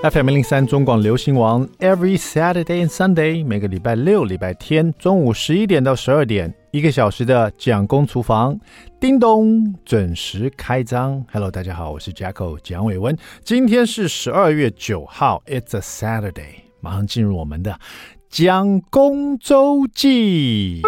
FM 零三中广流行王，Every Saturday and Sunday，每个礼拜六、礼拜天中午十一点到十二点，一个小时的蒋公厨房，叮咚准时开张。Hello，大家好，我是 Jacko 蒋伟文。今天是十二月九号，It's a Saturday，马上进入我们的蒋公周记。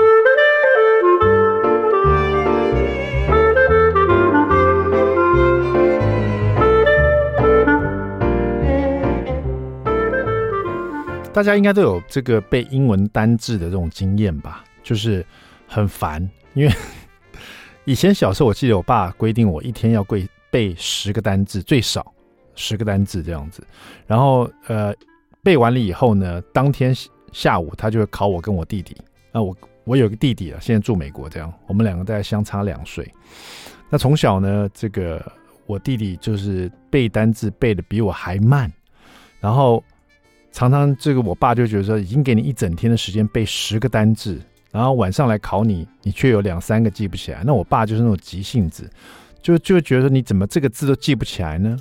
大家应该都有这个背英文单字的这种经验吧？就是很烦，因为 以前小时候，我记得我爸规定我一天要背背十个单字，最少十个单字这样子。然后呃，背完了以后呢，当天下午他就会考我跟我弟弟。那我我有个弟弟啊，现在住美国，这样我们两个大概相差两岁。那从小呢，这个我弟弟就是背单字背的比我还慢，然后。常常这个我爸就觉得说，已经给你一整天的时间背十个单字，然后晚上来考你，你却有两三个记不起来。那我爸就是那种急性子，就就觉得你怎么这个字都记不起来呢？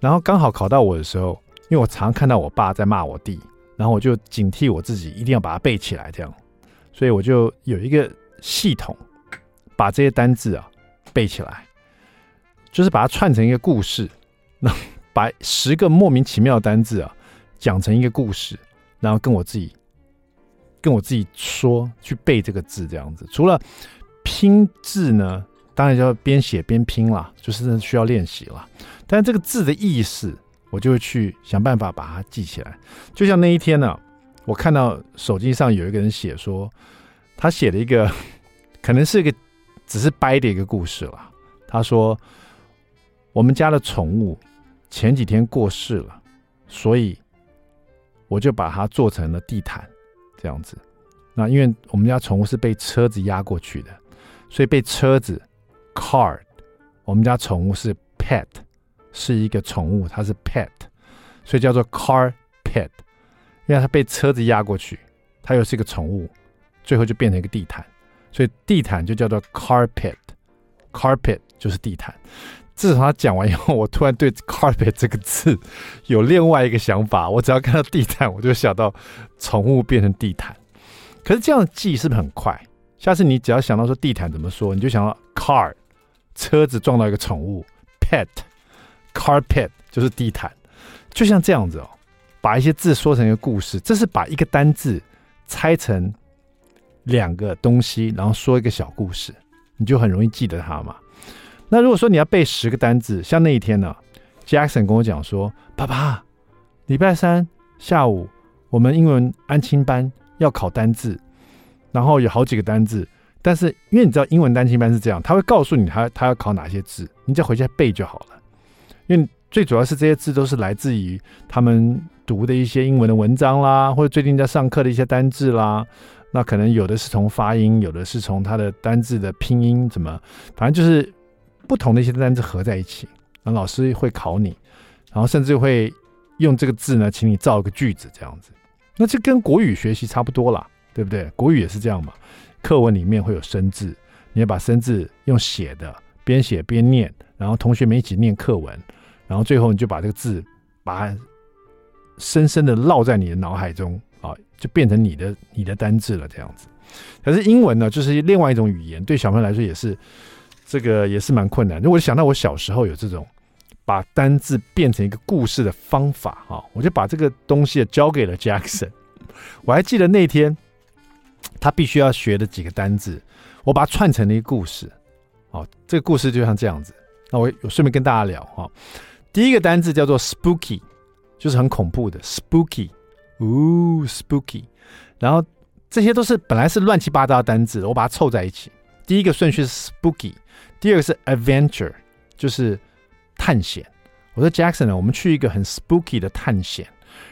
然后刚好考到我的时候，因为我常看到我爸在骂我弟，然后我就警惕我自己一定要把它背起来，这样，所以我就有一个系统，把这些单字啊背起来，就是把它串成一个故事，那把十个莫名其妙的单字啊。讲成一个故事，然后跟我自己跟我自己说去背这个字，这样子。除了拼字呢，当然就要边写边拼啦，就是需要练习了。但这个字的意思，我就会去想办法把它记起来。就像那一天呢、我看到手机上有一个人写说，他写了一个可能是一个只是掰的一个故事了。他说，我们家的宠物前几天过世了，所以。我就把它做成了地毯，这样子。那因为我们家宠物是被车子压过去的，所以被车子 car。我们家宠物是 pet，是一个宠物，它是 pet，所以叫做 car pet。因为它被车子压过去，它又是一个宠物，最后就变成一个地毯，所以地毯就叫做 carpet，carpet 就是地毯。自从他讲完以后，我突然对 “carpet” 这个字有另外一个想法。我只要看到地毯，我就想到宠物变成地毯。可是这样记是不是很快？下次你只要想到说地毯怎么说，你就想到 “car”，车子撞到一个宠物；“pet”，“carpet” 就是地毯。就像这样子哦，把一些字说成一个故事，这是把一个单字拆成两个东西，然后说一个小故事，你就很容易记得它嘛。那如果说你要背十个单字，像那一天呢，Jackson 跟我讲说：“爸爸，礼拜三下午我们英文安亲班要考单字，然后有好几个单字，但是因为你知道英文单亲班是这样，他会告诉你他他要考哪些字，你再回家背就好了。因为最主要是这些字都是来自于他们读的一些英文的文章啦，或者最近在上课的一些单字啦。那可能有的是从发音，有的是从他的单字的拼音，怎么，反正就是。”不同的一些单词合在一起，那老师会考你，然后甚至会用这个字呢，请你造一个句子这样子。那这跟国语学习差不多啦，对不对？国语也是这样嘛。课文里面会有生字，你要把生字用写的，边写边念，然后同学们一起念课文，然后最后你就把这个字把它深深的烙在你的脑海中啊，就变成你的你的单字了这样子。可是英文呢，就是另外一种语言，对小朋友来说也是。这个也是蛮困难。如果想到我小时候有这种把单字变成一个故事的方法哈，我就把这个东西交给了 Jackson。我还记得那天他必须要学的几个单字，我把它串成了一个故事。哦，这个故事就像这样子。那我我顺便跟大家聊哈。第一个单字叫做 spooky，就是很恐怖的 spooky，呜 spooky。然后这些都是本来是乱七八糟的单字，我把它凑在一起。第一个顺序是 spooky。第二个是 adventure，就是探险。我说 Jackson 呢，我们去一个很 spooky 的探险，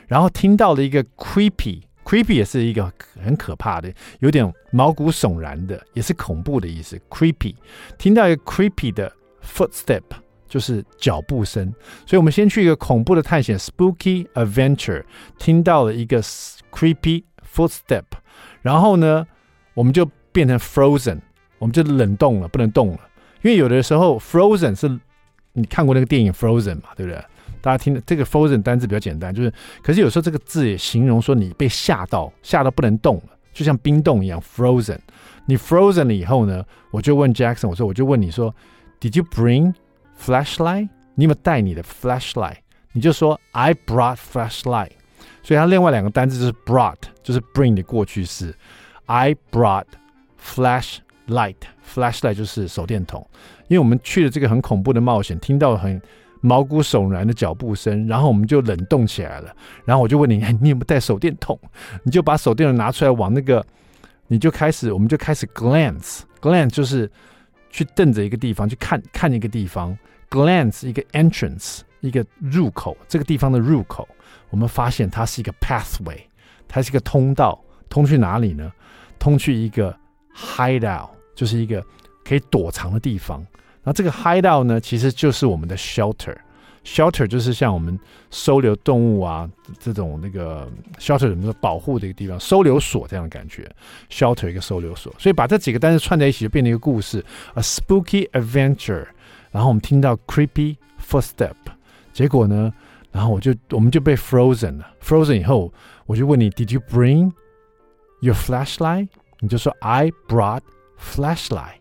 然后听到了一个 creepy，creepy 也是一个很可怕的，有点毛骨悚然的，也是恐怖的意思。creepy，听到一个 creepy 的 footstep，就是脚步声。所以我们先去一个恐怖的探险，spooky adventure，听到了一个 creepy footstep，然后呢，我们就变成 frozen，我们就冷冻了，不能动了。因为有的时候，Frozen 是你看过那个电影 Frozen 嘛，对不对？大家听这个 frozen 单字比较简单，就是可是有时候这个字也形容说你被吓到，吓到不能动了，就像冰冻一样 frozen。你 frozen 了以后呢，我就问 Jackson，我说我就问你说，Did you bring flashlight？你有没有带你的 flashlight？你就说 I brought flashlight。所以它另外两个单字就是 brought，就是 bring 的过去式。I brought flash Light flashlight 就是手电筒。因为我们去了这个很恐怖的冒险，听到很毛骨悚然的脚步声，然后我们就冷冻起来了。然后我就问你，你有没有带手电筒？你就把手电筒拿出来，往那个，你就开始，我们就开始 glance，glance 就是去瞪着一个地方，去看看一个地方，glance 一个 entrance 一个入口，这个地方的入口，我们发现它是一个 pathway，它是一个通道，通去哪里呢？通去一个 hideout，就是一个可以躲藏的地方。那这个 hideout 呢，其实就是我们的 shelter。shelter 就是像我们收留动物啊这种那个 shelter 怎么说保护的一个地方，收留所这样的感觉。shelter 一个收留所，所以把这几个单词串在一起，就变成一个故事，a spooky adventure。然后我们听到 creepy footstep，结果呢，然后我就我们就被 frozen 了。frozen 以后，我就问你，Did you bring your flashlight？你就说 I brought flashlight。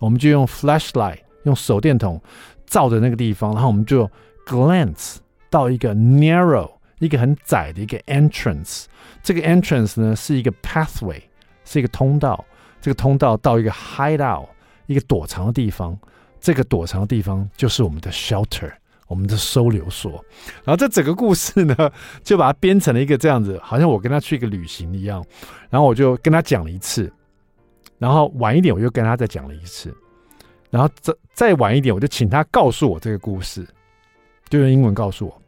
我们就用 flashlight。用手电筒照着那个地方，然后我们就 glance 到一个 narrow 一个很窄的一个 entrance。这个 entrance 呢是一个 pathway，是一个通道。这个通道到一个 hideout 一个躲藏的地方。这个躲藏的地方就是我们的 shelter， 我们的收留所。然后这整个故事呢，就把它编成了一个这样子，好像我跟他去一个旅行一样。然后我就跟他讲了一次，然后晚一点我又跟他再讲了一次。然后再再晚一点，我就请他告诉我这个故事，就用英文告诉我。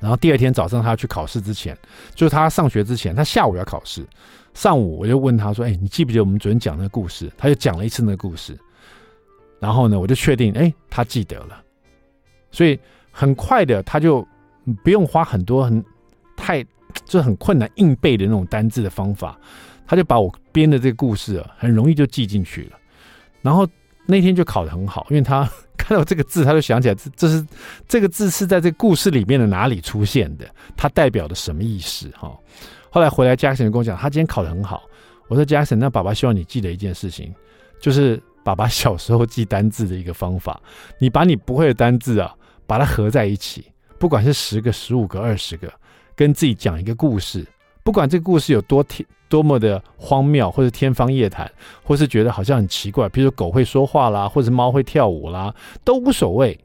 然后第二天早上他要去考试之前，就是他上学之前，他下午要考试，上午我就问他说：“哎，你记不记得我们昨天讲那个故事？”他就讲了一次那个故事。然后呢，我就确定，哎，他记得了。所以很快的，他就不用花很多很太就是很困难硬背的那种单字的方法，他就把我编的这个故事啊，很容易就记进去了。然后。那天就考得很好，因为他 看到这个字，他就想起来这这是这个字是在这个故事里面的哪里出现的，它代表的什么意思哈。后来回来加森跟我讲，他今天考得很好。我说加森那爸爸希望你记得一件事情，就是爸爸小时候记单字的一个方法，你把你不会的单字啊，把它合在一起，不管是十个、十五个、二十个，跟自己讲一个故事，不管这个故事有多天。多么的荒谬，或者天方夜谭，或是觉得好像很奇怪，比如说狗会说话啦，或者猫会跳舞啦，都无所谓，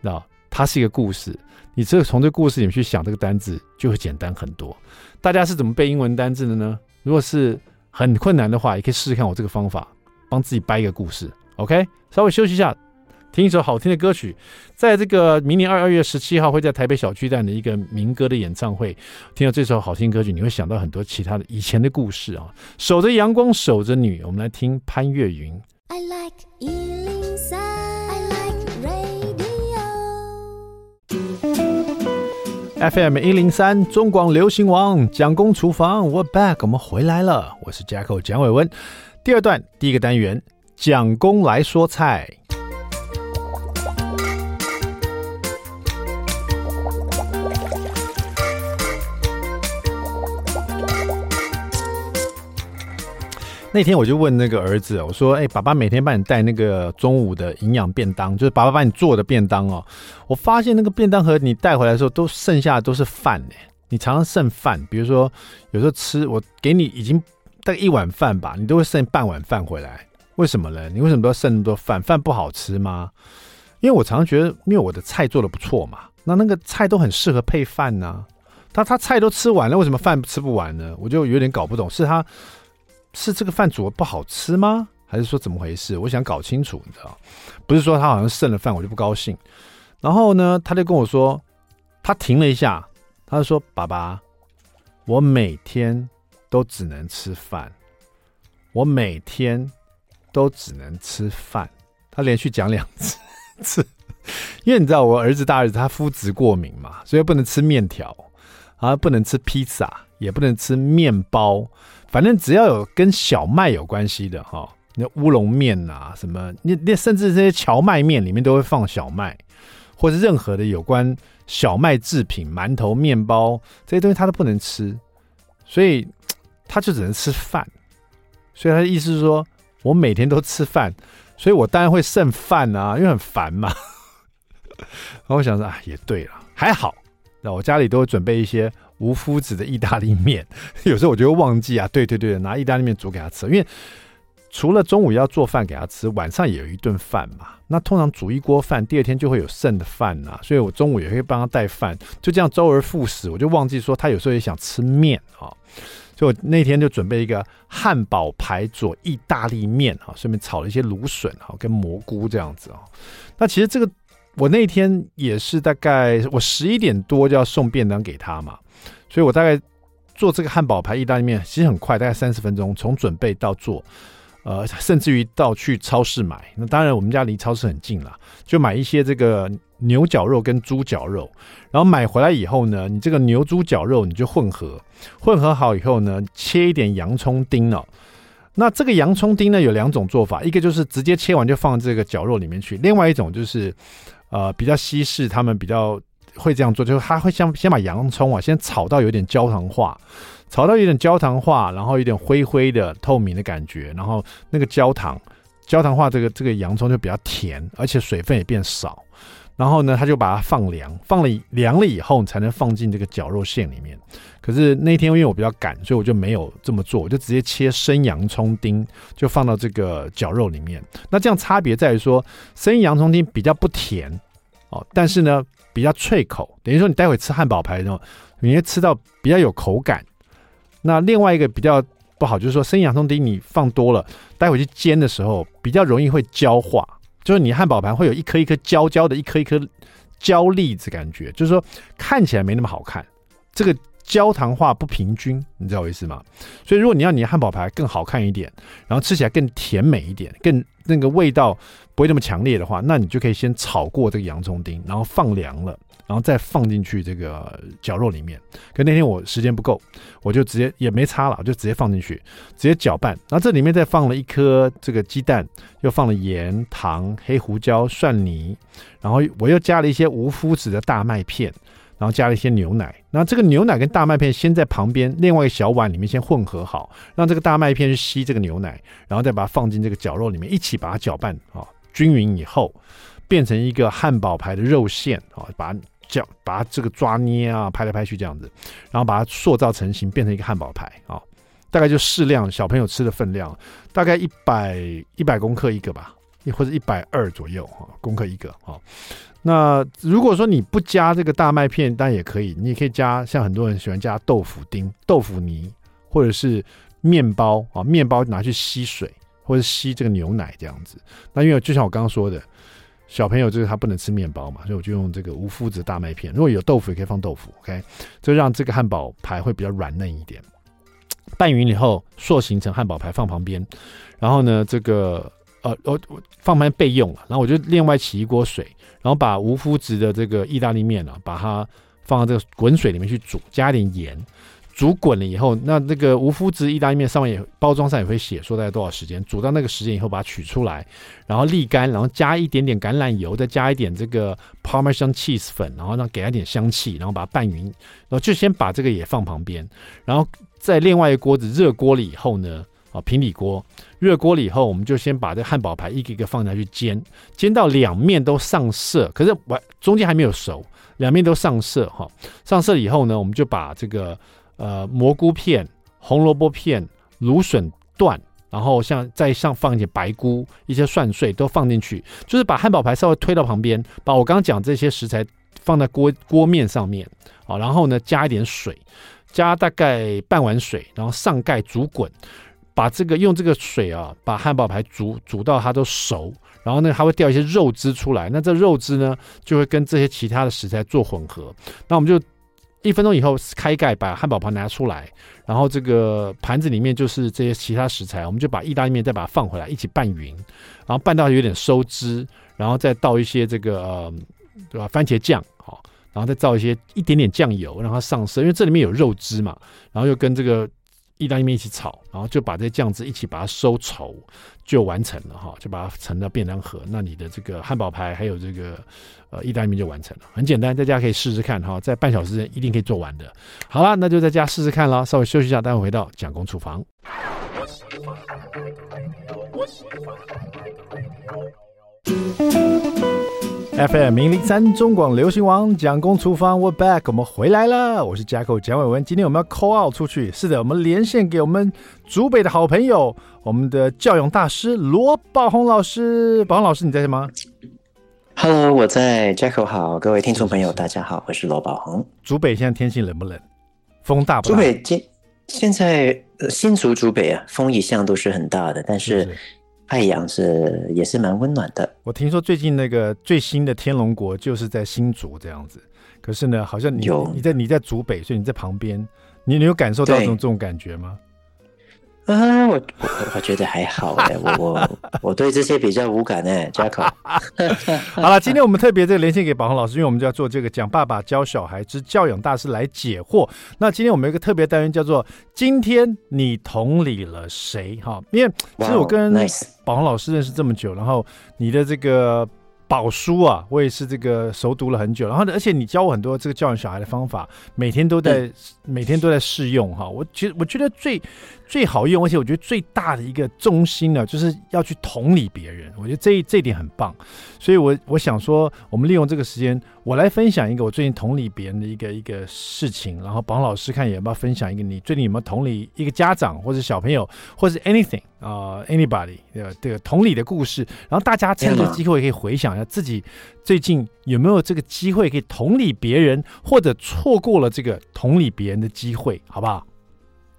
那？它是一个故事，你只有从这个故事里面去想这个单字，就会简单很多。大家是怎么背英文单字的呢？如果是很困难的话，也可以试试看我这个方法，帮自己掰一个故事。OK，稍微休息一下。听一首好听的歌曲，在这个明年二二月十七号会在台北小巨蛋的一个民歌的演唱会，听到这首好听歌曲，你会想到很多其他的以前的故事啊。守着阳光，守着你，我们来听潘越云。I like 103, I like radio. FM 一零三中广流行王蒋公厨房，We're back，我们回来了，我是 Jacko 蒋伟文。第二段第一个单元，蒋公来说菜。那天我就问那个儿子，我说：“哎，爸爸每天帮你带那个中午的营养便当，就是爸爸帮你做的便当哦。我发现那个便当盒你带回来的时候，都剩下的都是饭呢。你常常剩饭，比如说有时候吃我给你已经大概一碗饭吧，你都会剩半碗饭回来。为什么呢？你为什么都要剩那么多饭？饭不好吃吗？因为我常常觉得，因为我的菜做得不错嘛，那那个菜都很适合配饭呢。他他菜都吃完了，为什么饭吃不完呢？我就有点搞不懂，是他。”是这个饭煮的不好吃吗？还是说怎么回事？我想搞清楚，你知道，不是说他好像剩了饭我就不高兴。然后呢，他就跟我说，他停了一下，他就说：“爸爸，我每天都只能吃饭，我每天都只能吃饭。”他连续讲两次，因为你知道我儿子大儿子他肤质过敏嘛，所以不能吃面条，啊，不能吃披萨，也不能吃面包。反正只要有跟小麦有关系的哈，那乌龙面呐，什么那那甚至这些荞麦面里面都会放小麦，或者任何的有关小麦制品、馒头、面包这些东西，他都不能吃，所以他就只能吃饭。所以他的意思是说，我每天都吃饭，所以我当然会剩饭啊，因为很烦嘛。然后我想说啊，也对了，还好，那我家里都会准备一些无麸质的意大利面，有时候我就会忘记啊，对对对，拿意大利面煮给他吃，因为除了中午要做饭给他吃，晚上也有一顿饭嘛。那通常煮一锅饭，第二天就会有剩的饭呐，所以我中午也会帮他带饭，就这样周而复始，我就忘记说他有时候也想吃面啊，所以我那天就准备一个汉堡排做意大利面啊，顺便炒了一些芦笋啊跟蘑菇这样子啊。那其实这个。我那天也是大概我十一点多就要送便当给他嘛，所以我大概做这个汉堡排意大利面其实很快，大概三十分钟，从准备到做，呃，甚至于到去超市买。那当然我们家离超市很近啦，就买一些这个牛绞肉跟猪绞肉，然后买回来以后呢，你这个牛猪绞肉你就混合，混合好以后呢，切一点洋葱丁哦。那这个洋葱丁呢有两种做法，一个就是直接切完就放这个绞肉里面去，另外一种就是。呃，比较西式，他们比较会这样做，就是他会先先把洋葱啊，先炒到有点焦糖化，炒到有点焦糖化，然后有点灰灰的透明的感觉，然后那个焦糖焦糖化，这个这个洋葱就比较甜，而且水分也变少。然后呢，他就把它放凉，放了凉了以后才能放进这个绞肉馅里面。可是那天因为我比较赶，所以我就没有这么做，我就直接切生洋葱丁，就放到这个绞肉里面。那这样差别在于说，生洋葱丁比较不甜哦，但是呢比较脆口，等于说你待会吃汉堡排的时候，你会吃到比较有口感。那另外一个比较不好就是说，生洋葱丁你放多了，待会去煎的时候比较容易会焦化。就是你汉堡盘会有一颗一颗焦焦的，一颗一颗焦粒子感觉，就是说看起来没那么好看，这个焦糖化不平均，你知道我意思吗？所以如果你要你的汉堡排更好看一点，然后吃起来更甜美一点，更那个味道不会那么强烈的话，那你就可以先炒过这个洋葱丁，然后放凉了。然后再放进去这个绞肉里面，可那天我时间不够，我就直接也没擦了，就直接放进去，直接搅拌。然后这里面再放了一颗这个鸡蛋，又放了盐、糖、黑胡椒、蒜泥，然后我又加了一些无麸质的大麦片，然后加了一些牛奶。那这个牛奶跟大麦片先在旁边另外一个小碗里面先混合好，让这个大麦片去吸这个牛奶，然后再把它放进这个绞肉里面一起把它搅拌啊均匀以后，变成一个汉堡排的肉馅啊，把这样把它这个抓捏啊，拍来拍去这样子，然后把它塑造成型，变成一个汉堡排啊，大概就适量小朋友吃的分量，大概一百一百公克一个吧，或者一百二左右啊，公克一个啊。那如果说你不加这个大麦片，当然也可以，你也可以加，像很多人喜欢加豆腐丁、豆腐泥，或者是面包啊，面包拿去吸水或者吸这个牛奶这样子。那因为就像我刚刚说的。小朋友就是他不能吃面包嘛，所以我就用这个无麸质大麦片。如果有豆腐，也可以放豆腐，OK，就让这个汉堡排会比较软嫩一点。拌匀以后，塑形成汉堡排放旁边。然后呢，这个呃，我我放旁边备用了。然后我就另外起一锅水，然后把无麸质的这个意大利面啊，把它放到这个滚水里面去煮，加点盐。煮滚了以后，那那个无麸质意大利面上面也包装上也会写说大概多少时间，煮到那个时间以后把它取出来，然后沥干，然后加一点点橄榄油，再加一点这个 Parmesan cheese 粉，然后让给它一点香气，然后把它拌匀，然后就先把这个也放旁边，然后在另外一个锅子热锅了以后呢，啊平底锅热锅了以后，我们就先把这汉堡排一个一个放下去煎，煎到两面都上色，可是完中间还没有熟，两面都上色哈，上色以后呢，我们就把这个。呃，蘑菇片、红萝卜片、芦笋段，然后像再上放一些白菇、一些蒜碎都放进去，就是把汉堡排稍微推到旁边，把我刚刚讲这些食材放在锅锅面上面，好，然后呢加一点水，加大概半碗水，然后上盖煮滚，把这个用这个水啊，把汉堡排煮煮到它都熟，然后呢它会掉一些肉汁出来，那这肉汁呢就会跟这些其他的食材做混合，那我们就。一分钟以后开盖，把汉堡盘拿出来，然后这个盘子里面就是这些其他食材，我们就把意大利面再把它放回来，一起拌匀，然后拌到有点收汁，然后再倒一些这个呃，对吧？番茄酱，好，然后再倒一些一点点酱油，让它上色，因为这里面有肉汁嘛，然后又跟这个意大利面一起炒，然后就把这酱汁一起把它收稠，就完成了哈，就把它盛到便当盒。那你的这个汉堡排还有这个呃意大利面就完成了，很简单，大家可以试试看哈，在半小时内一定可以做完的。好了，那就在家试试看了，稍微休息一下，待会回到蒋公厨房。FM 零零三中广流行王蒋公厨房，We're back，我们回来了。我是 Jacko 蒋伟文，今天我们要 call out 出去。是的，我们连线给我们竹北的好朋友，我们的教养大师罗宝红老师。宝红老师，你在吗？Hello，我在。Jacko 好，各位听众朋友，大家好，我是罗宝红。竹北现在天气冷不冷？风大不大？竹北今现在新竹竹北啊，风一向都是很大的，但是。太阳是也是蛮温暖的。我听说最近那个最新的天龙国就是在新竹这样子，可是呢，好像你有你在你在竹北，所以你在旁边，你你有感受到这种这种感觉吗？啊，我我我觉得还好哎、欸，我我我对这些比较无感哎、欸，Jacko。好了，今天我们特别这个连线给宝红老师，因为我们就要做这个讲爸爸教小孩之教养大师来解惑。那今天我们有一个特别单元叫做“今天你同理了谁”哈，因为其实我跟宝红老师认识这么久，然后你的这个。宝书啊，我也是这个熟读了很久，然后呢，而且你教我很多这个教养小孩的方法，每天都在、嗯、每天都在试用哈。我其实我觉得最最好用，而且我觉得最大的一个中心呢，就是要去同理别人。我觉得这这点很棒，所以我我想说，我们利用这个时间，我来分享一个我最近同理别人的一个一个事情，然后宝鸿老师看有没有分享一个你最近有没有同理一个家长或者小朋友，或者 anything 啊、anybody 的这个同理的故事，然后大家趁这个机会可以回想一下自己最近有没有这个机会可以同理别人，或者错过了这个同理别人的机会，好不好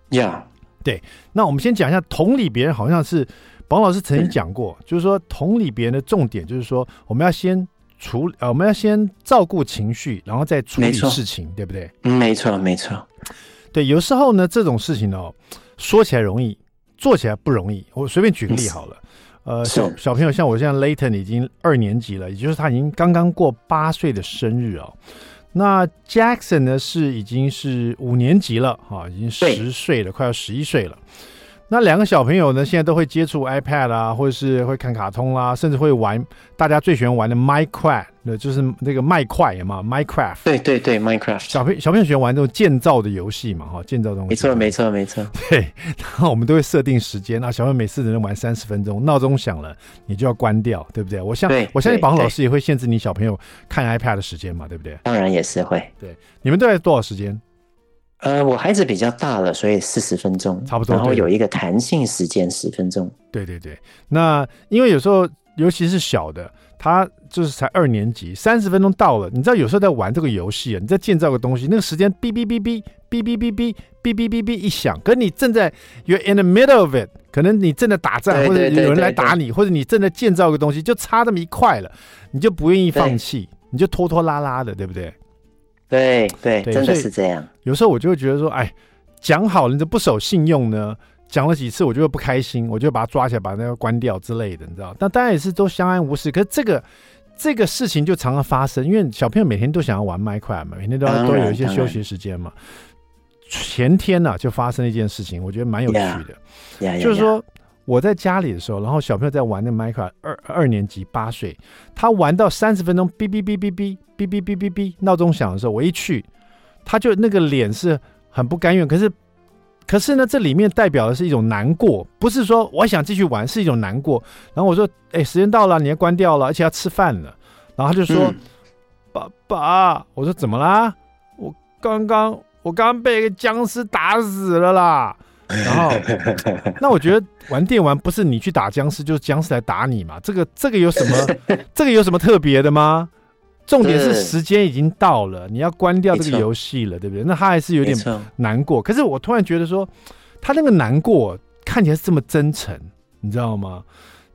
？Yeah，对。那我们先讲一下同理别人，好像是王老师曾经讲过，就是说同理别人的重点就是说我们要先处呃，我们要先照顾情绪，然后再处理事情，对不对？嗯，没错，没错。对，有时候呢，这种事情哦，说起来容易。做起来不容易，我随便举个例好了。呃，小小朋友像我现在 Layton 已经二年级了，也就是他已经刚刚过八岁的生日哦。那 Jackson 呢是已经是五年级了，哈，已经十岁了，快要十一岁了。那两个小朋友呢，现在都会接触 iPad 啊，或者是会看卡通啦、啊，甚至会玩大家最喜欢玩的 Minecraft，就是那个麦块嘛，Minecraft。对对对，Minecraft。小朋小朋友喜欢玩这种建造的游戏嘛，哈，建造东西。没错没错没错。对，然后我们都会设定时间，那小朋友每次只能玩三十分钟，闹钟响了你就要关掉，对不对？我相我相信宝鸿老师也会限制你小朋友看 iPad 的时间嘛，对不对？当然也是会。对，你们大概多少时间？呃，我孩子比较大了，所以四十分钟差不多，然后有一个弹性时间十分钟。对对对，那因为有时候，尤其是小的，他就是才二年级，三十分钟到了，你知道有时候在玩这个游戏啊，你在建造个东西，那个时间哔哔哔哔哔哔哔哔哔哔哔哔一响，可是你正在 you're in the middle of it，可能你正在打仗，或者有人来打你，或者你正在建造个东西，就差这么一块了，你就不愿意放弃，你就拖拖拉拉的，对不对？对对，真的是这样。有时候我就会觉得说，哎，讲好了你就不守信用呢？讲了几次，我就会不开心，我就把它抓起来，把那个关掉之类的，你知道？但大家也是都相安无事。可是这个这个事情就常常发生，因为小朋友每天都想要玩 Minecraft 嘛，每天都要都有一些休息时间嘛。前天呢、啊，就发生了一件事情，我觉得蛮有趣的，yeah, yeah, yeah. 就是说。我在家里的时候，然后小朋友在玩那 Minecraft，二二年级八岁，他玩到三十分钟，哔哔哔哔哔哔哔哔哔哔，闹钟响的时候，我一去，他就那个脸是很不甘愿，可是可是呢，这里面代表的是一种难过，不是说我想继续玩，是一种难过。然后我说，哎，时间到了，你要关掉了，而且要吃饭了。然后他就说，爸爸，我说怎么啦？我刚刚我刚刚被一个僵尸打死了啦。然后，那我觉得玩电玩不是你去打僵尸，就是僵尸来打你嘛？这个这个有什么？这个有什么特别的吗？重点是时间已经到了，你要关掉这个游戏了，对不对？那他还是有点难过。可是我突然觉得说，他那个难过看起来是这么真诚，你知道吗？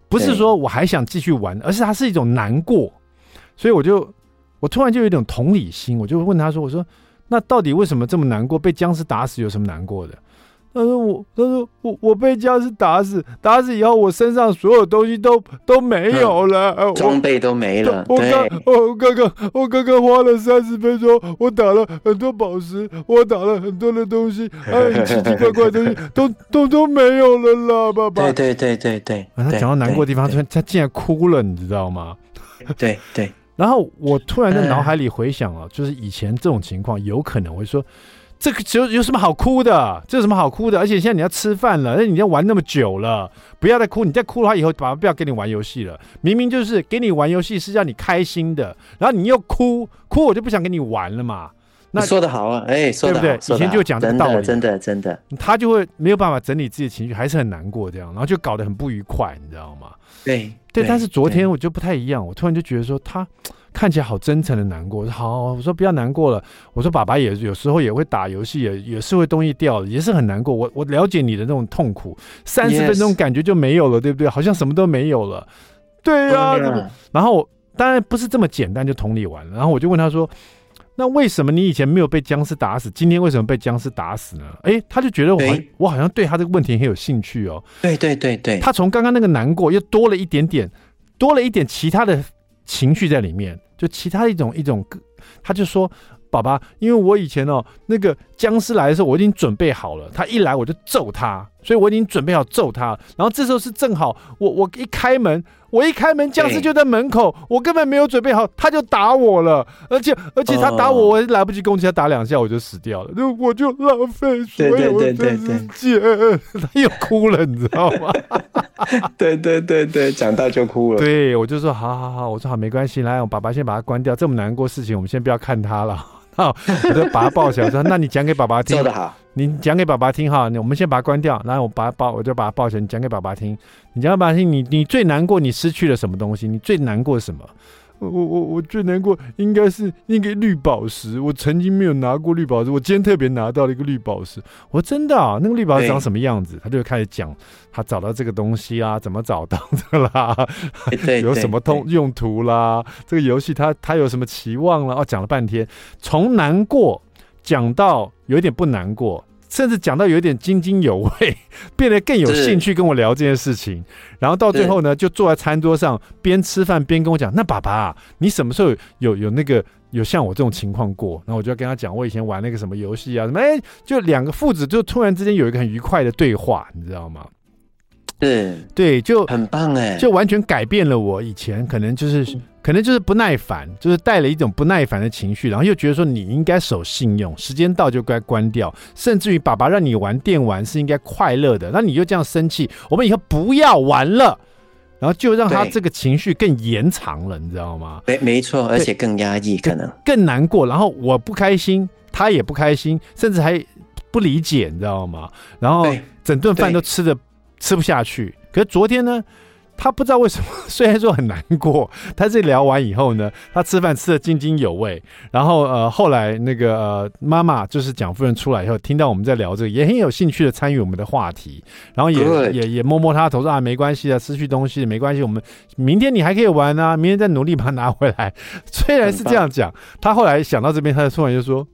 不是说我还想继续玩，而是他是一种难过。所以我就我突然就有一种同理心，我就问他说：“我说那到底为什么这么难过？被僵尸打死有什么难过的？”他说我，他说我，我被僵尸打死，打死以后我身上所有东西都都没有了，装备都没了。我刚，我刚刚，我刚刚花了三十分钟，我打了很多宝石，我打了很多的东西，哎，奇奇怪怪的东西都都都没有了啦，爸爸。对对对对对。他讲到难过的地方，他他竟然哭了，你知道吗？对 对。然后我突然在脑海里回想啊，就是以前这种情况有可能会说。这个有有什么好哭的？这有什么好哭的？而且现在你要吃饭了，那你要玩那么久了，不要再哭。你再哭的话，以后爸爸不要跟你玩游戏了。明明就是给你玩游戏是让你开心的，然后你又哭，哭我就不想跟你玩了嘛。那说的好啊，哎，说得好，对不对？以前就讲这个道理，真的真的，他就会没有办法整理自己的情绪，还是很难过这样，然后就搞得很不愉快，你知道吗？对对，但是昨天我就不太一样，我突然就觉得说他。看起来好真诚的难过，我说好，我说不要难过了。我说爸爸也有时候也会打游戏，也也是会东西掉了，也是很难过。我我了解你的那种痛苦，三十分钟感觉就没有了，对不对？好像什么都没有了。对呀，然后当然不是这么简单就同理完了。然后我就问他说：“那为什么你以前没有被僵尸打死，今天为什么被僵尸打死呢？”哎，他就觉得我我好像对他这个问题很有兴趣哦。对对对对，他从刚刚那个难过又多了一点点，多了一点其他的。情绪在里面，就其他一种一种，他就说：“爸爸，因为我以前哦，那个僵尸来的时候，我已经准备好了，他一来我就揍他，所以我已经准备好揍他。然后这时候是正好，我我一开门。”我一开门，僵尸就在门口，我根本没有准备好，他就打我了，而且而且他打我，我来不及攻击，他打两下我就死掉了，就我就浪费所有的时间，他又哭了，你知道吗？对对对对，讲到就哭了。对，我就说好好好，我说好没关系，来，我爸爸先把它关掉，这么难过事情，我们先不要看他了。好，我就把他抱起来说，那你讲给爸爸听。做得好。你讲给爸爸听哈，我们先把它关掉，然后我把它抱，我就把它抱起来。你讲给爸爸听，你讲给爸爸听，你你最难过，你失去了什么东西？你最难过什么？我我我最难过应该是那个绿宝石，我曾经没有拿过绿宝石，我今天特别拿到了一个绿宝石。我说真的啊，那个绿宝石长什么样子？他就开始讲他找到这个东西啊，怎么找到的啦，有什么通用途啦，这个游戏他他有什么期望了？哦，讲了半天，从难过。讲到有一点不难过，甚至讲到有一点津津有味，变得更有兴趣跟我聊这件事情。然后到最后呢，就坐在餐桌上边吃饭边跟我讲：“那爸爸，你什么时候有有，有那个有像我这种情况过？”然后我就要跟他讲我以前玩那个什么游戏啊，什么哎，就两个父子就突然之间有一个很愉快的对话，你知道吗？对对，就很棒哎，就完全改变了我以前可能就是。可能就是不耐烦，就是带了一种不耐烦的情绪，然后又觉得说你应该守信用，时间到就该关掉，甚至于爸爸让你玩电玩是应该快乐的，那你就这样生气，我们以后不要玩了，然后就让他这个情绪更延长了，你知道吗？没没错，而且更压抑，可能更难过，然后我不开心，他也不开心，甚至还不理解，你知道吗？然后整顿饭都吃的吃不下去，可是昨天呢？他不知道为什么，虽然说很难过，他这聊完以后呢，他吃饭吃得津津有味。然后呃，后来那个呃妈妈就是蒋夫人出来以后，听到我们在聊这个，也很有兴趣的参与我们的话题。然后也.也也摸摸他头说啊，没关系啊，失去东西没关系，我们明天你还可以玩啊，明天再努力把它拿回来。虽然是这样讲，他后来想到这边，他就突然就说。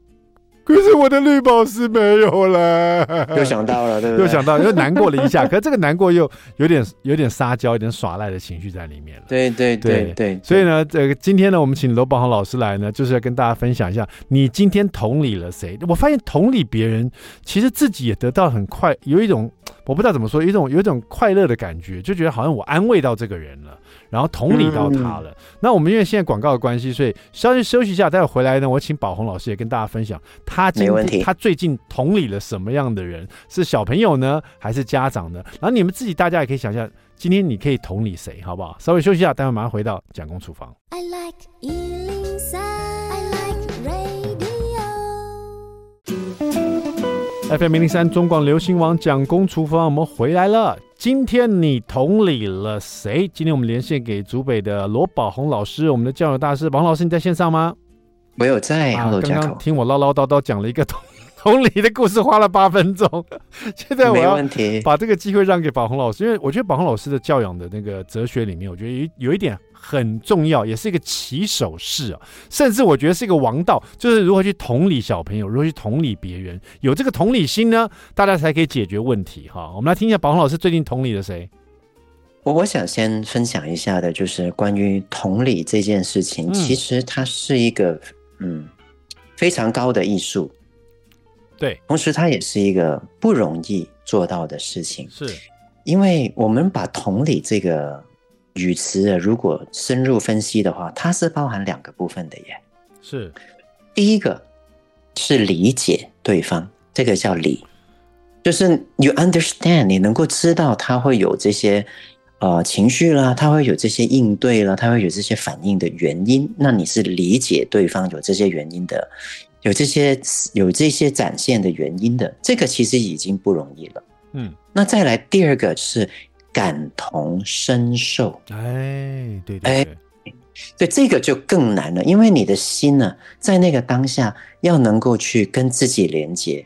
可是我的绿宝石没有了，又想到了，对不对？又想到，又难过了一下。可是这个难过又有点有点撒娇、有点耍赖的情绪在里面了。对对对对。所以呢，这个今天呢，我们请罗宝红老师来呢，就是要跟大家分享一下，你今天同理了谁？我发现同理别人，其实自己也得到很快，有一种我不知道怎么说，有一种有一种快乐的感觉，就觉得好像我安慰到这个人了。然后同理到他了。嗯、那我们因为现在广告的关系，所以稍微休息一下，待会回来呢，我请宝红老师也跟大家分享他今天他最近同理了什么样的人，是小朋友呢，还是家长呢？然后你们自己大家也可以想象，今天你可以同理谁，好不好？稍微休息一下，待会马上回到蒋公厨房。I like 103, I like radio. FM 零零三中广流行网蒋公厨房，我们回来了。今天你同理了谁？今天我们连线给竹北的罗宝红老师，我们的教友大师。宝鸿老师，你在线上吗？我有在。啊，刚刚听我唠唠叨叨讲了一个 同同理的故事花了八分钟，现在我要把这个机会让给宝红老师，因为我觉得宝红老师的教养的那个哲学里面，我觉得有有一点很重要，也是一个起手式啊，甚至我觉得是一个王道，就是如何去同理小朋友，如何去同理别人，有这个同理心呢，大家才可以解决问题哈。我们来听一下宝红老师最近同理了谁？我我想先分享一下的，就是关于同理这件事情，嗯、其实它是一个嗯非常高的艺术。对，同时它也是一个不容易做到的事情，是，因为我们把同理这个语词如果深入分析的话，它是包含两个部分的耶。是，第一个是理解对方，这个叫理，就是 you understand，你能够知道他会有这些呃情绪啦，他会有这些应对啦，他会有这些反应的原因，那你是理解对方有这些原因的。有这些有这些展现的原因的，这个其实已经不容易了。嗯，那再来第二个是感同身受。哎，对对对，哎，对，这个就更难了，因为你的心呢，在那个当下要能够去跟自己连接，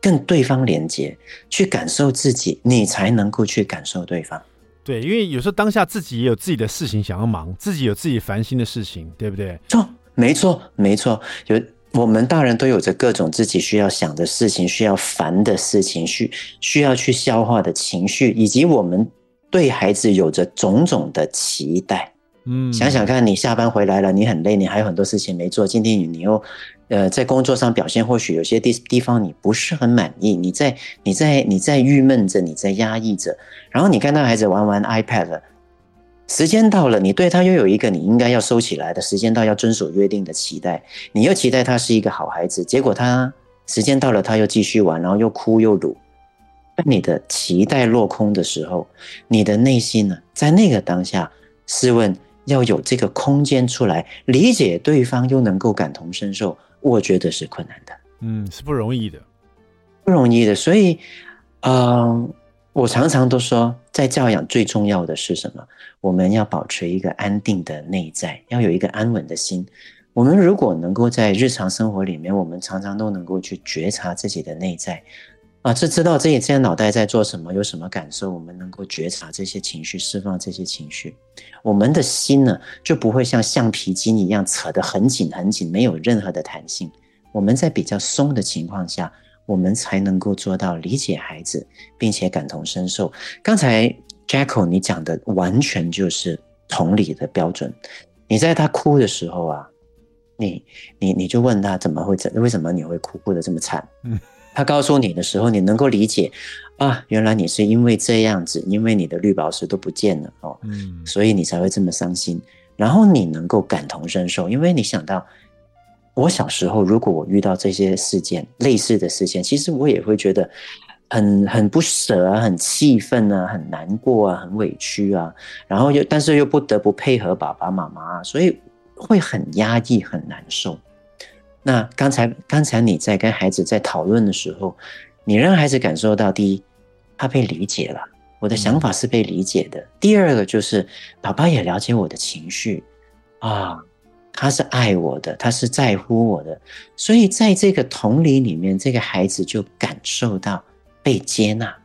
跟对方连接，去感受自己，你才能够去感受对方。对，因为有时候当下自己也有自己的事情想要忙，自己有自己烦心的事情，对不对？错，没错，没错，有。我们大人都有着各种自己需要想的事情，需要烦的事情，需需要去消化的情绪，以及我们对孩子有着种种的期待。嗯，想想看，你下班回来了，你很累，你还有很多事情没做。今天你你又，呃，在工作上表现或许有些地地方你不是很满意，你在你在你在郁闷着，你在压抑着，然后你看到孩子玩玩 iPad。时间到了，你对他又有一个你应该要收起来的时间到要遵守约定的期待，你又期待他是一个好孩子，结果他时间到了他又继续玩，然后又哭又卢。当你的期待落空的时候，你的内心呢，在那个当下，试问要有这个空间出来理解对方，又能够感同身受，我觉得是困难的。嗯，是不容易的，不容易的。所以，嗯、呃，我常常都说，在教养最重要的是什么？我们要保持一个安定的内在，要有一个安稳的心。我们如果能够在日常生活里面，我们常常都能够去觉察自己的内在，啊，这知道自己现在脑袋在做什么，有什么感受，我们能够觉察这些情绪，释放这些情绪，我们的心呢，就不会像橡皮筋一样扯得很紧很紧，没有任何的弹性。我们在比较松的情况下，我们才能够做到理解孩子，并且感同身受。刚才。Jacko，你讲的完全就是同理的标准。你在他哭的时候啊，你你你就问他怎么会怎，为什么你会哭，哭得这么惨？嗯，他告诉你的时候，你能够理解啊，原来你是因为这样子，因为你的绿宝石都不见了哦，嗯，所以你才会这么伤心。然后你能够感同身受，因为你想到我小时候，如果我遇到这些事件，类似的事件，其实我也会觉得。很很不舍啊，很气愤啊，很难过啊，很委屈啊，然后又但是又不得不配合爸爸妈妈，所以会很压抑，很难受。那刚才刚才你在跟孩子在讨论的时候，你让孩子感受到，第一，他被理解了，我的想法是被理解的；第二个就是爸爸也了解我的情绪啊，他是爱我的，他是在乎我的，所以在这个同理里面，这个孩子就感受到。被接纳，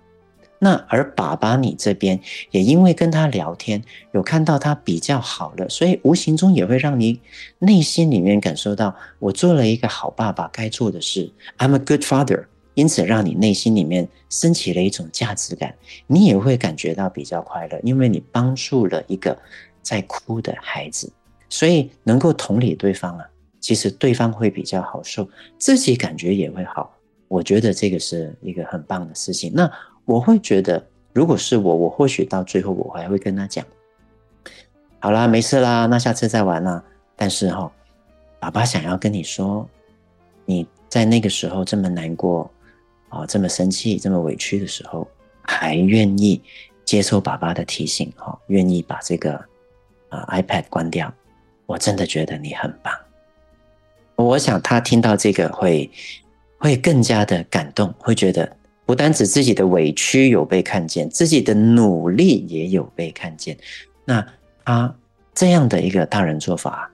那而爸爸你这边也因为跟他聊天，有看到他比较好了，所以无形中也会让你内心里面感受到，我做了一个好爸爸该做的事，I'm a good father，因此让你内心里面升起了一种价值感，你也会感觉到比较快乐，因为你帮助了一个在哭的孩子，所以能够同理对方啊，其实对方会比较好受，自己感觉也会好。我觉得这个是一个很棒的事情。那我会觉得，如果是我，我或许到最后我还会跟他讲：好啦，没事啦，那下次再玩啦。但是哈，爸爸想要跟你说，你在那个时候这么难过啊，这么生气，这么委屈的时候，还愿意接受爸爸的提醒哈，愿意把这个啊 iPad 关掉，我真的觉得你很棒。我想他听到这个会。会更加的感动，会觉得不单指自己的委屈有被看见，自己的努力也有被看见。那他这样的一个大人做法，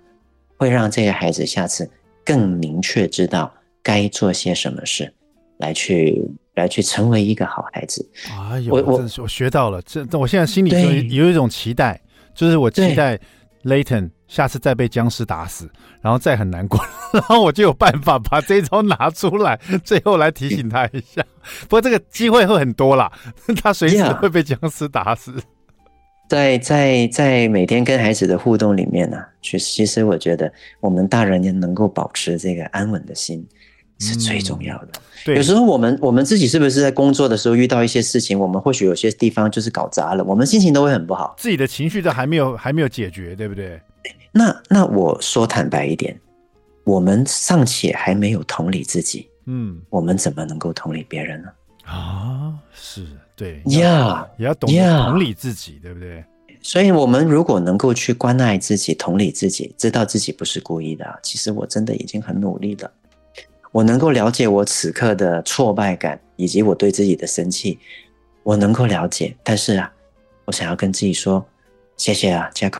会让这个孩子下次更明确知道该做些什么事，来去来去成为一个好孩子。哎呦，我我我学到了，这我现在心里就有一种期待，就是我期待 Layton 下次再被僵尸打死，然后再很难过，然后我就有办法把这一招拿出来，最后来提醒他一下。不过这个机会会很多啦，他随时会被僵尸打死。在在在每天跟孩子的互动里面呢、啊，其实其实我觉得我们大人也能够保持这个安稳的心是最重要的。嗯、对，有时候我们我们自己是不是在工作的时候遇到一些事情，我们或许有些地方就是搞砸了，我们心情都会很不好，自己的情绪都还没有还没有解决，对不对？那那我说坦白一点，我们尚且还没有同理自己，嗯，我们怎么能够同理别人呢？啊，是。对呀，也要懂得同理自己，对不对？所以，我们如果能够去关爱自己、同理自己，知道自己不是故意的，其实我真的已经很努力了。我能够了解我此刻的挫败感，以及我对自己的生气，我能够了解。但是啊，我想要跟自己说，谢谢啊，Jack，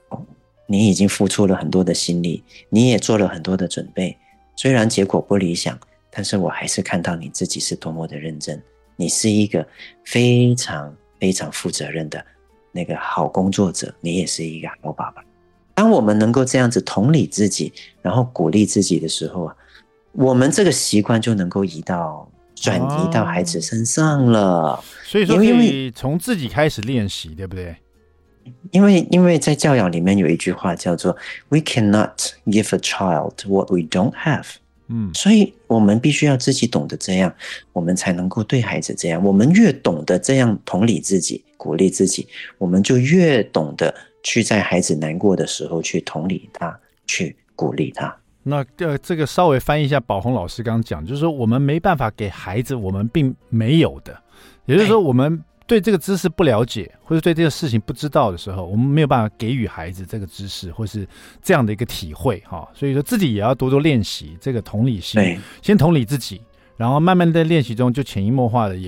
你已经付出了很多的心力，你也做了很多的准备。虽然结果不理想，但是我还是看到你自己是多么的认真。你是一个非常非常负责任的那个好工作者，你也是一个好爸爸。当我们能够这样子同理自己，然后鼓励自己的时候啊，我们这个习惯就能够移到转移到孩子身上了。所以说，因为从自己开始练习，对不对？因为因为在教养里面有一句话叫做 “We cannot give a child what we don't have”。嗯，所以我们必须要自己懂得这样，我们才能够对孩子这样。我们越懂得这样同理自己、鼓励自己，我们就越懂得去在孩子难过的时候去同理他、去鼓励他。那呃，这个稍微翻译一下宝红老师刚刚讲，就是说我们没办法给孩子我们并没有的，也就是说我们。对这个知识不了解，或者对这个事情不知道的时候，我们没有办法给予孩子这个知识，或是这样的一个体会哈。所以说自己也要多多练习这个同理心，先同理自己，然后慢慢在练习中就潜移默化的也。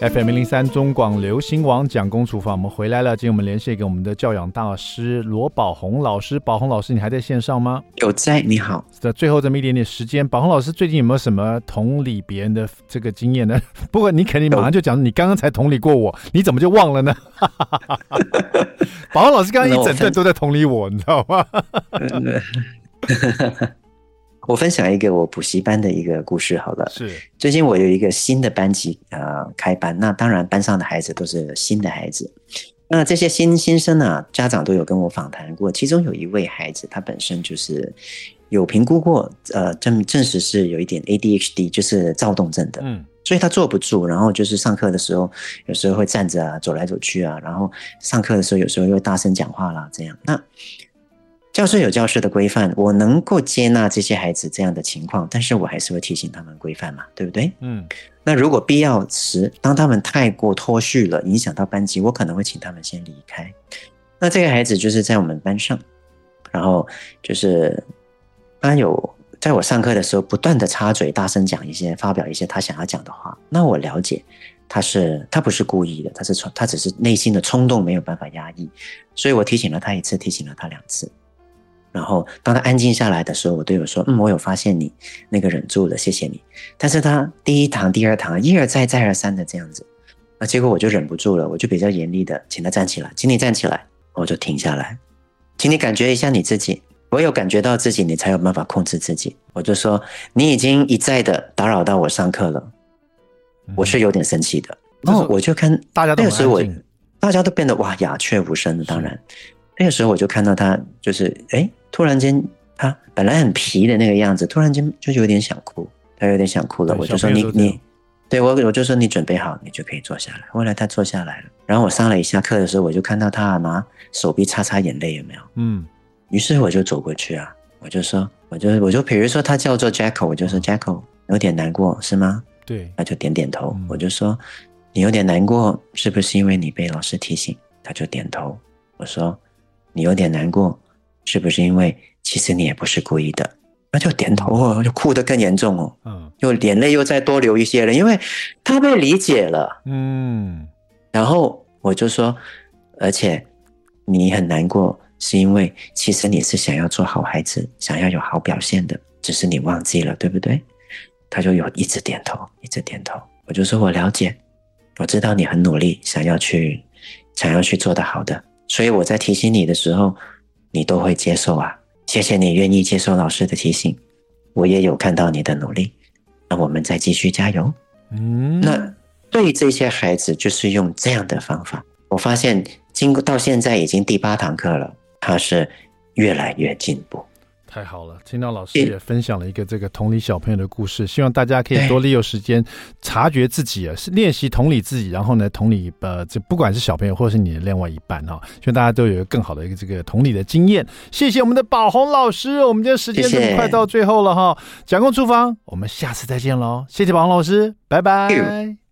FM 零零三中广流行网蒋公厨房，我们回来了。今天我们连线给我们的教养大师罗宝红老师。宝红老师，你还在线上吗？有在，你好。在最后这么一点点时间，宝红老师最近有没有什么同理别人的这个经验呢？不过你肯定马上就讲，你刚刚才同理过我，你怎么就忘了呢？宝红老师刚刚一整段都在同理我，你知道吗？我分享一个我补习班的一个故事好了。是，最近我有一个新的班级呃开班，那当然班上的孩子都是新的孩子。那这些新新生呢、啊，家长都有跟我访谈过。其中有一位孩子，他本身就是有评估过，呃，证证实是有一点 ADHD，就是躁动症的。嗯，所以他坐不住，然后就是上课的时候，有时候会站着啊，走来走去啊，然后上课的时候有时候又会大声讲话啦，这样。那教室有教室的规范，我能够接纳这些孩子这样的情况，但是我还是会提醒他们规范嘛，对不对？嗯。那如果必要时，当他们太过脱序了，影响到班级，我可能会请他们先离开。那这个孩子就是在我们班上，然后就是他有在我上课的时候不断的插嘴，大声讲一些，发表一些他想要讲的话。那我了解他是他不是故意的，他是冲他只是内心的冲动没有办法压抑，所以我提醒了他一次，提醒了他两次。然后当他安静下来的时候，我队友说：“嗯，我有发现你那个忍住了，谢谢你。”但是他第一堂、第二堂一而再、再而三的这样子，那结果我就忍不住了，我就比较严厉的请他站起来，请你站起来，我就停下来，请你感觉一下你自己，我有感觉到自己，你才有办法控制自己。我就说你已经一再的打扰到我上课了，我是有点生气的。然后我就看大家那个时候我大家都变得哇鸦雀无声的，当然。那个时候我就看到他，就是哎，突然间他本来很皮的那个样子，突然间就有点想哭，他有点想哭了。我就说你你，对我我就说你准备好，你就可以坐下来。后来他坐下来了，然后我上了一下课的时候，我就看到他拿手臂擦擦眼泪，有没有？嗯。于是我就走过去啊，我就说，我就我就比如说他叫做 Jacko，我就说 Jacko 有点难过是吗？对，他就点点头。我就说你有点难过，是不是因为你被老师提醒？他就点头。我说。你有点难过，是不是因为其实你也不是故意的？那就点头哦，就哭得更严重哦，嗯，就眼泪又再多流一些了，因为他被理解了，嗯。然后我就说，而且你很难过，是因为其实你是想要做好孩子，想要有好表现的，只是你忘记了，对不对？他就有一直点头，一直点头。我就说我了解，我知道你很努力，想要去，想要去做得好的，所以我在提醒你的时候，你都会接受啊。谢谢你愿意接受老师的提醒，我也有看到你的努力，那我们再继续加油。嗯，那对这些孩子就是用这样的方法，我发现经过到现在已经第八堂课了。他是越来越进步，太好了！听到老师也分享了一个这个同理小朋友的故事，希望大家可以多利用时间察觉自己啊，是练习同理自己，然后呢，同理呃，这不管是小朋友或者是你的另外一半哈，希望大家都有一个更好的一个这个同理的经验。谢谢我们的宝红老师，我们今天时间这么快到最后了哈，蒋公厨房，我们下次再见喽！谢谢宝红老师，拜拜。